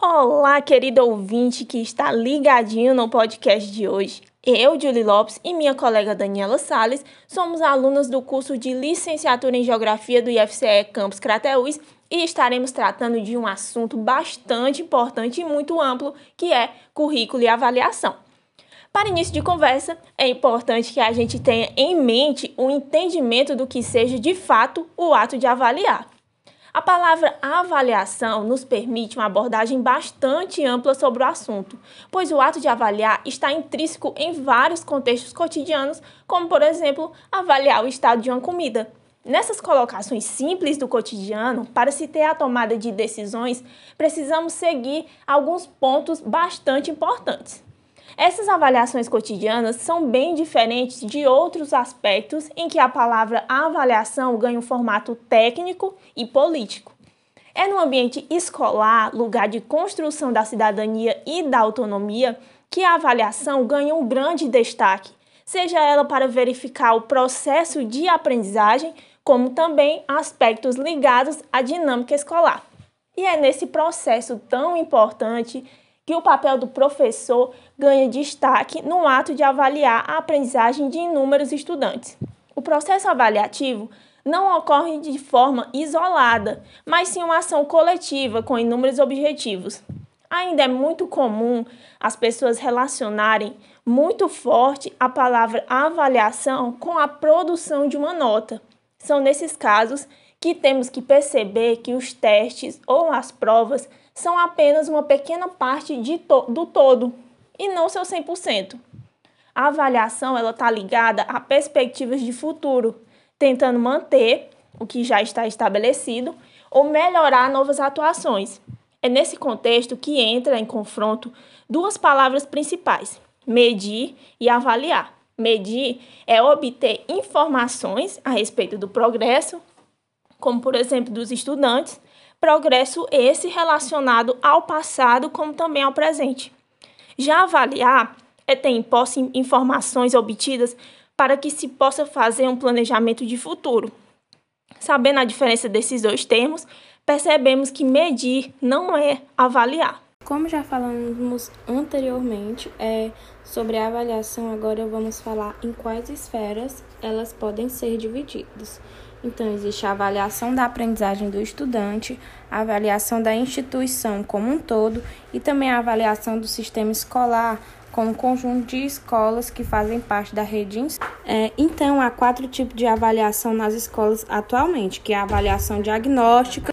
Olá, querido ouvinte que está ligadinho no podcast de hoje. Eu, Julie Lopes, e minha colega Daniela Sales somos alunas do curso de Licenciatura em Geografia do IFCE Campus Crateús e estaremos tratando de um assunto bastante importante e muito amplo, que é currículo e avaliação. Para início de conversa, é importante que a gente tenha em mente o entendimento do que seja de fato o ato de avaliar. A palavra avaliação nos permite uma abordagem bastante ampla sobre o assunto, pois o ato de avaliar está intrínseco em vários contextos cotidianos, como, por exemplo, avaliar o estado de uma comida. Nessas colocações simples do cotidiano, para se ter a tomada de decisões, precisamos seguir alguns pontos bastante importantes. Essas avaliações cotidianas são bem diferentes de outros aspectos em que a palavra avaliação ganha um formato técnico e político. É no ambiente escolar, lugar de construção da cidadania e da autonomia, que a avaliação ganha um grande destaque, seja ela para verificar o processo de aprendizagem, como também aspectos ligados à dinâmica escolar. E é nesse processo tão importante que o papel do professor ganha destaque no ato de avaliar a aprendizagem de inúmeros estudantes. O processo avaliativo não ocorre de forma isolada, mas sim uma ação coletiva com inúmeros objetivos. Ainda é muito comum as pessoas relacionarem muito forte a palavra avaliação com a produção de uma nota. São nesses casos que temos que perceber que os testes ou as provas são apenas uma pequena parte to do todo e não seu 100%. A avaliação ela está ligada a perspectivas de futuro, tentando manter o que já está estabelecido ou melhorar novas atuações. É nesse contexto que entra em confronto duas palavras principais: medir e avaliar. Medir é obter informações a respeito do progresso, como por exemplo dos estudantes, progresso esse relacionado ao passado como também ao presente. Já avaliar é ter em posse informações obtidas para que se possa fazer um planejamento de futuro. Sabendo a diferença desses dois termos, percebemos que medir não é avaliar. Como já falamos anteriormente é, sobre a avaliação, agora vamos falar em quais esferas elas podem ser divididas. Então, existe a avaliação da aprendizagem do estudante, a avaliação da instituição como um todo e também a avaliação do sistema escolar, com um conjunto de escolas que fazem parte da rede. É, então, há quatro tipos de avaliação nas escolas atualmente, que é a avaliação diagnóstica,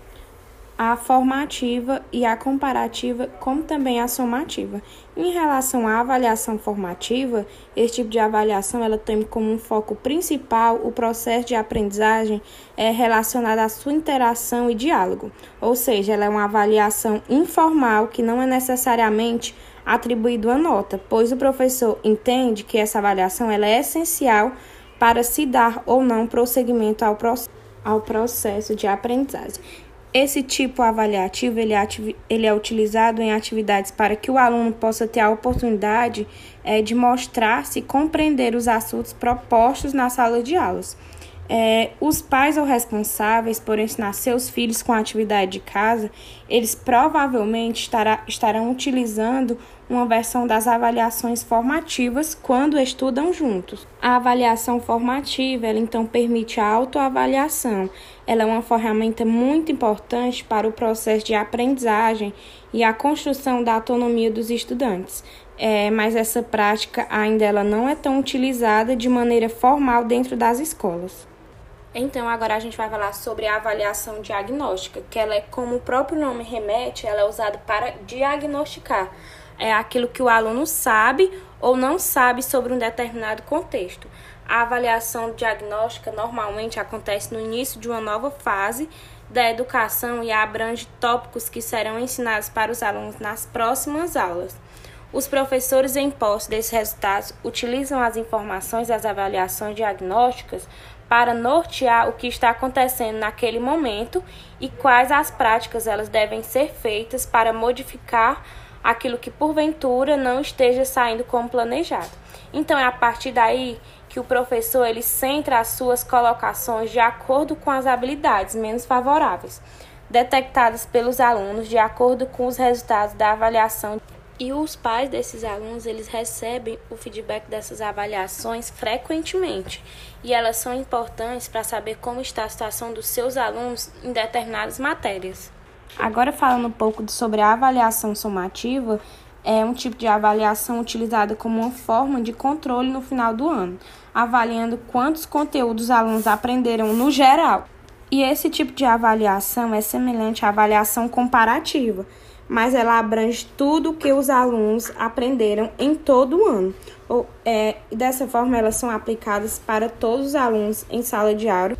a formativa e a comparativa, como também a somativa. Em relação à avaliação formativa, esse tipo de avaliação ela tem como um foco principal o processo de aprendizagem é relacionado à sua interação e diálogo, ou seja, ela é uma avaliação informal que não é necessariamente atribuído a nota, pois o professor entende que essa avaliação ela é essencial para se dar ou não prosseguimento ao, ao processo de aprendizagem. Esse tipo avaliativo ele é, ele é utilizado em atividades para que o aluno possa ter a oportunidade é, de mostrar-se e compreender os assuntos propostos na sala de aulas. É, os pais ou responsáveis por ensinar seus filhos com a atividade de casa, eles provavelmente estará, estarão utilizando uma versão das avaliações formativas quando estudam juntos. A avaliação formativa, ela então permite a autoavaliação. Ela é uma ferramenta muito importante para o processo de aprendizagem e a construção da autonomia dos estudantes. É, mas essa prática ainda ela não é tão utilizada de maneira formal dentro das escolas. Então, agora a gente vai falar sobre a avaliação diagnóstica, que ela é, como o próprio nome remete, ela é usada para diagnosticar. É aquilo que o aluno sabe ou não sabe sobre um determinado contexto. A avaliação diagnóstica normalmente acontece no início de uma nova fase da educação e abrange tópicos que serão ensinados para os alunos nas próximas aulas. Os professores em posse desses resultados utilizam as informações das avaliações diagnósticas para nortear o que está acontecendo naquele momento e quais as práticas elas devem ser feitas para modificar aquilo que porventura não esteja saindo como planejado. Então é a partir daí que o professor ele centra as suas colocações de acordo com as habilidades menos favoráveis, detectadas pelos alunos de acordo com os resultados da avaliação. E os pais desses alunos, eles recebem o feedback dessas avaliações frequentemente, e elas são importantes para saber como está a situação dos seus alunos em determinadas matérias. Agora falando um pouco sobre a avaliação somativa, é um tipo de avaliação utilizada como uma forma de controle no final do ano, avaliando quantos conteúdos os alunos aprenderam no geral. E esse tipo de avaliação é semelhante à avaliação comparativa, mas ela abrange tudo o que os alunos aprenderam em todo o ano. Ou, é, dessa forma, elas são aplicadas para todos os alunos em sala de aula,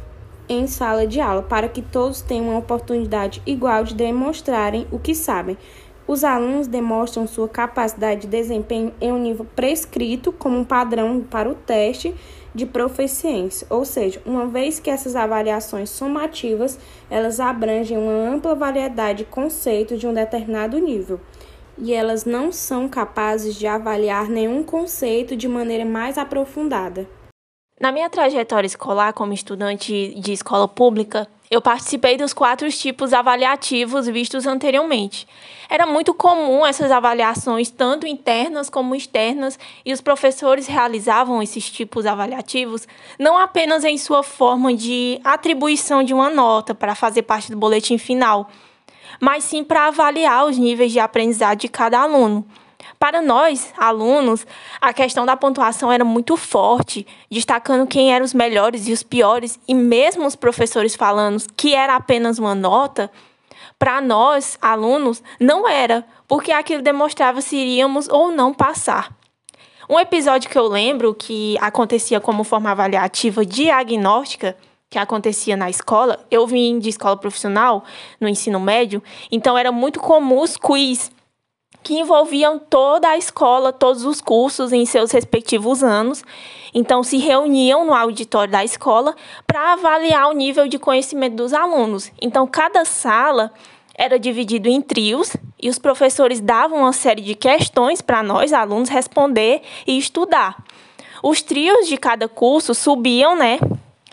em sala de aula, para que todos tenham uma oportunidade igual de demonstrarem o que sabem, os alunos demonstram sua capacidade de desempenho em um nível prescrito como um padrão para o teste de proficiência, ou seja, uma vez que essas avaliações somativas, elas abrangem uma ampla variedade de conceitos de um determinado nível, e elas não são capazes de avaliar nenhum conceito de maneira mais aprofundada. Na minha trajetória escolar como estudante de escola pública, eu participei dos quatro tipos avaliativos vistos anteriormente. Era muito comum essas avaliações, tanto internas como externas, e os professores realizavam esses tipos avaliativos não apenas em sua forma de atribuição de uma nota para fazer parte do boletim final, mas sim para avaliar os níveis de aprendizado de cada aluno. Para nós, alunos, a questão da pontuação era muito forte, destacando quem eram os melhores e os piores, e mesmo os professores falando que era apenas uma nota, para nós, alunos, não era, porque aquilo demonstrava se iríamos ou não passar. Um episódio que eu lembro que acontecia como forma avaliativa diagnóstica, que acontecia na escola, eu vim de escola profissional, no ensino médio, então era muito comum os quiz que envolviam toda a escola, todos os cursos em seus respectivos anos. Então, se reuniam no auditório da escola para avaliar o nível de conhecimento dos alunos. Então, cada sala era dividido em trios e os professores davam uma série de questões para nós, alunos, responder e estudar. Os trios de cada curso subiam, né,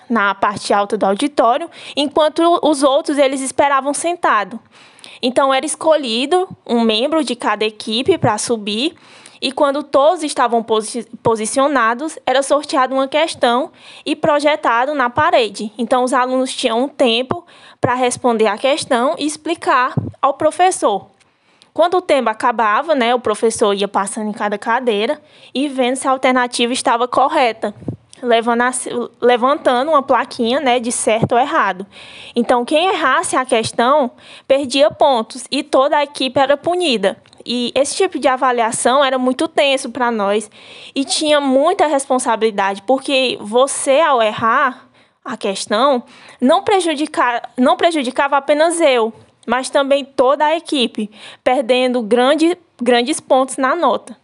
na parte alta do auditório, enquanto os outros eles esperavam sentado. Então era escolhido um membro de cada equipe para subir e quando todos estavam posi posicionados, era sorteada uma questão e projetado na parede. Então os alunos tinham um tempo para responder a questão e explicar ao professor. Quando o tempo acabava, né, o professor ia passando em cada cadeira e vendo se a alternativa estava correta levantando uma plaquinha né, de certo ou errado. Então, quem errasse a questão perdia pontos e toda a equipe era punida. E esse tipo de avaliação era muito tenso para nós e tinha muita responsabilidade, porque você, ao errar a questão, não, não prejudicava apenas eu, mas também toda a equipe, perdendo grande, grandes pontos na nota.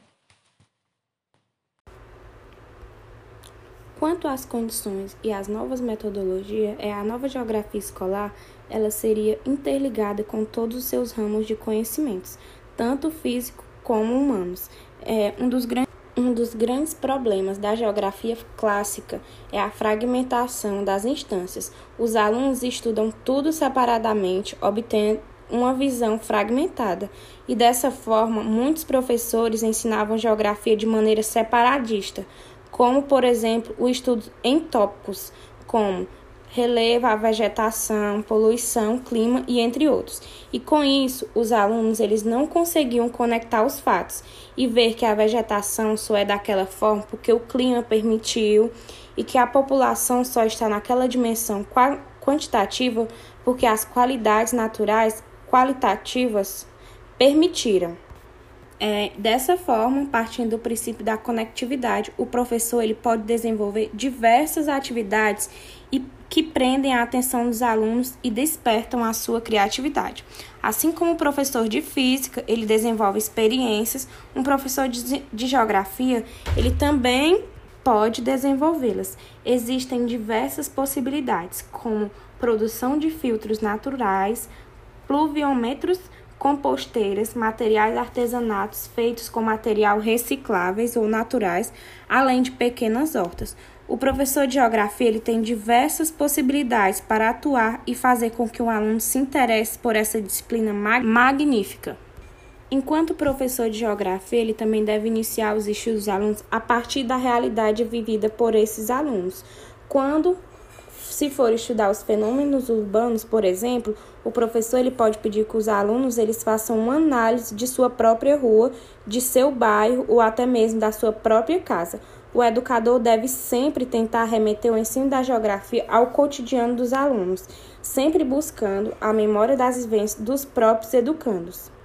Quanto às condições e às novas metodologias, é a nova geografia escolar, ela seria interligada com todos os seus ramos de conhecimentos, tanto físico como humanos. É um dos grandes um dos grandes problemas da geografia clássica é a fragmentação das instâncias. Os alunos estudam tudo separadamente, obtendo uma visão fragmentada, e dessa forma, muitos professores ensinavam geografia de maneira separadista, como, por exemplo, o estudo em tópicos como relevo, a vegetação, poluição, clima e entre outros. E com isso, os alunos eles não conseguiam conectar os fatos e ver que a vegetação só é daquela forma porque o clima permitiu e que a população só está naquela dimensão quantitativa porque as qualidades naturais qualitativas permitiram. É, dessa forma, partindo do princípio da conectividade, o professor ele pode desenvolver diversas atividades e que prendem a atenção dos alunos e despertam a sua criatividade. Assim como o professor de física, ele desenvolve experiências, um professor de, de geografia, ele também pode desenvolvê-las. Existem diversas possibilidades, como produção de filtros naturais, pluviômetros composteiras, materiais artesanatos feitos com material recicláveis ou naturais, além de pequenas hortas. O professor de geografia ele tem diversas possibilidades para atuar e fazer com que o aluno se interesse por essa disciplina mag magnífica. Enquanto professor de geografia, ele também deve iniciar os estudos dos alunos a partir da realidade vivida por esses alunos. Quando se for estudar os fenômenos urbanos, por exemplo, o professor ele pode pedir que os alunos eles façam uma análise de sua própria rua, de seu bairro ou até mesmo da sua própria casa. O educador deve sempre tentar remeter o ensino da geografia ao cotidiano dos alunos, sempre buscando a memória das vivências dos próprios educandos.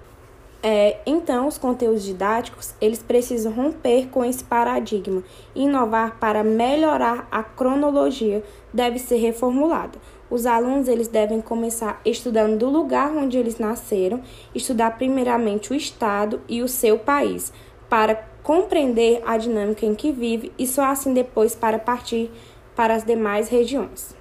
É, então, os conteúdos didáticos eles precisam romper com esse paradigma. Inovar para melhorar a cronologia deve ser reformulada. Os alunos eles devem começar estudando do lugar onde eles nasceram, estudar primeiramente o estado e o seu país, para compreender a dinâmica em que vive e só assim depois para partir para as demais regiões.